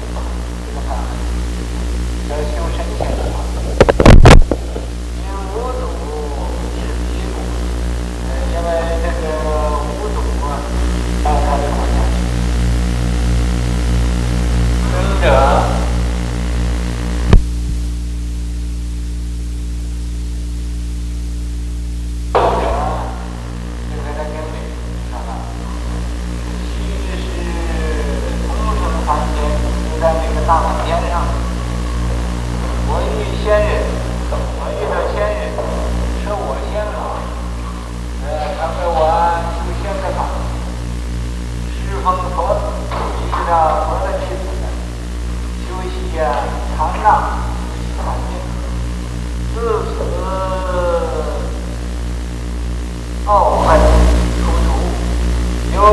Oh.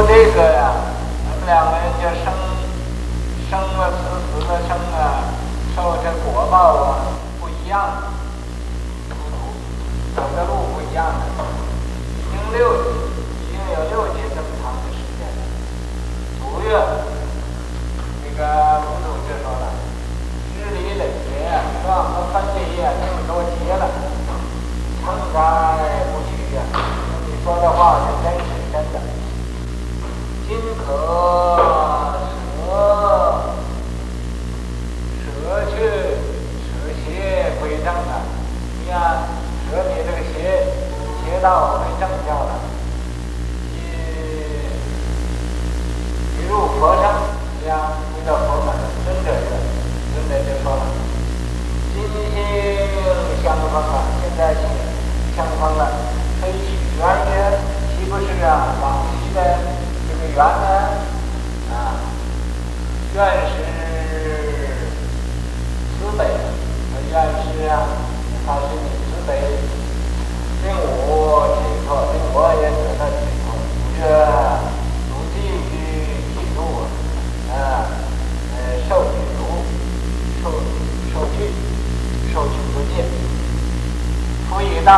这个呀，咱们两个人就生生了死死的生啊，受这果报啊不一样，走的路不一样的，已经六舍去舍邪归正了，你呀，舍你这个邪邪道归正教了，你你入佛乘，你呀，归到佛门，尊者的尊者就说了，心性相方了，现在心相方了，可以许愿也，岂不是啊？往昔的。愿呢？啊，愿是愿是啊，他是你慈悲，令我解脱，令我也得到解脱。这如地狱嫉妒啊，呃，受具足，受受具，受具不尽，赋予大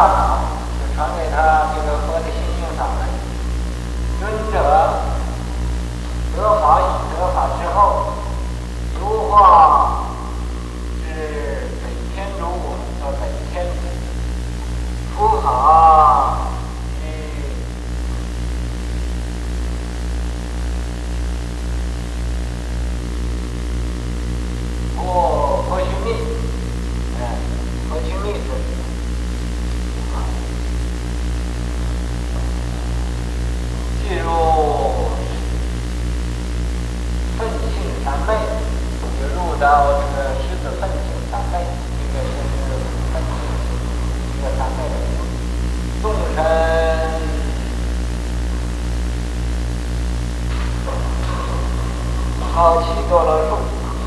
好七多罗树，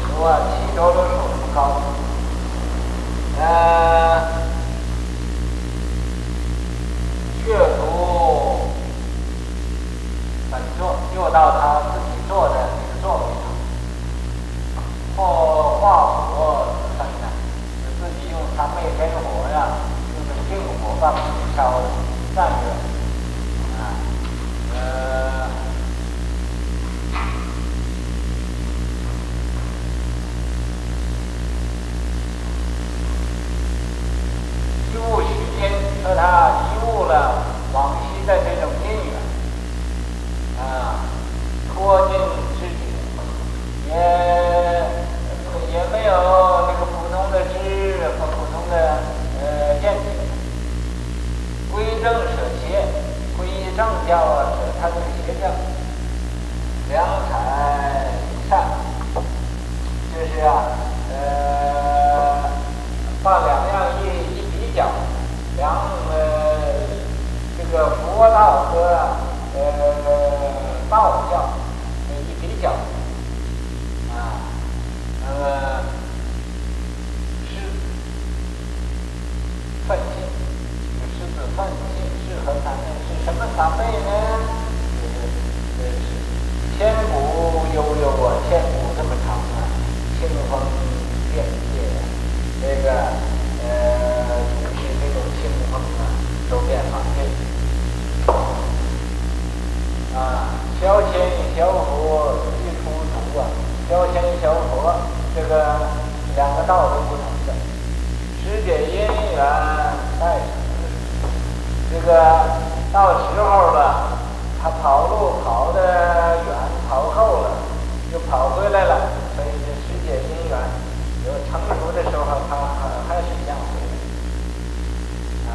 是吧？七多罗树这么高，呃，却独本座，又到他自己坐的。座位上，或化火等等，就自己用三昧真火呀，用这个净火把烧散热，啊，呃，一悟虚间，说他一悟了往昔的这种因缘，啊，脱尽。也也没有那个普通的知和普通的呃见解，归正舍邪，归依正教啊，他这个邪教，良才善，就是啊，呃，把两样一一比较，两呃这个佛道和呃道教一比较。啊呃，是奋进，这个狮子奋进长辈呢？就是呃是千古悠悠啊，千古这么长啊，清风遍野，这个呃就是这种清风啊，周遍法界啊，消遣消佛一出土啊，消遣消佛。这个两个道都不同的，时节因缘在此，这个到时候了，他跑路跑的远，跑够了，又跑回来了，所以这时节因缘，有成熟的时候，他还还是这样回来，啊，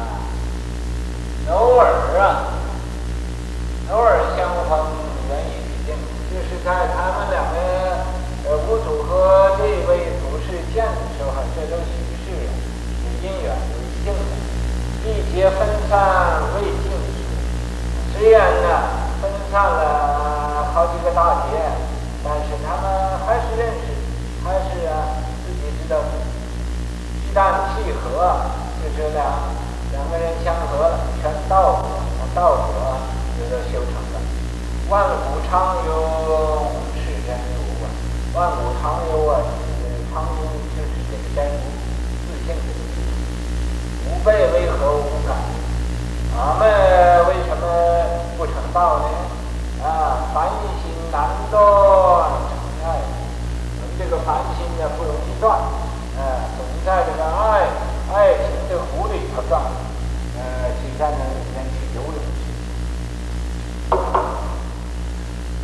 偶尔啊，偶尔相逢缘已毕尽，就是在他们两个。呃，佛祖和这位祖师见的时候，这都许是有因缘有一定的。历劫分散未尽数，虽然呢分散了好几个大姐，但是他们还是认识，还是啊自己知道，一旦契合，就是两两个人相合了，全道果，道果就都修成了。万古长永，世间无关。万古长永啊，长永就是这个真如，自性的无备为何无感？俺们为什么不成道呢？啊，凡心难断成爱，我们这个凡心呢不容易断，呃、啊，总在这个爱爱情的湖里头转，呃，实在呢里面去游泳去。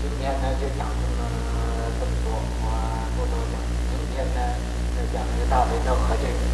今天呢就讲这么这么多，我不多讲。明天呢再讲这个大悲咒和这个。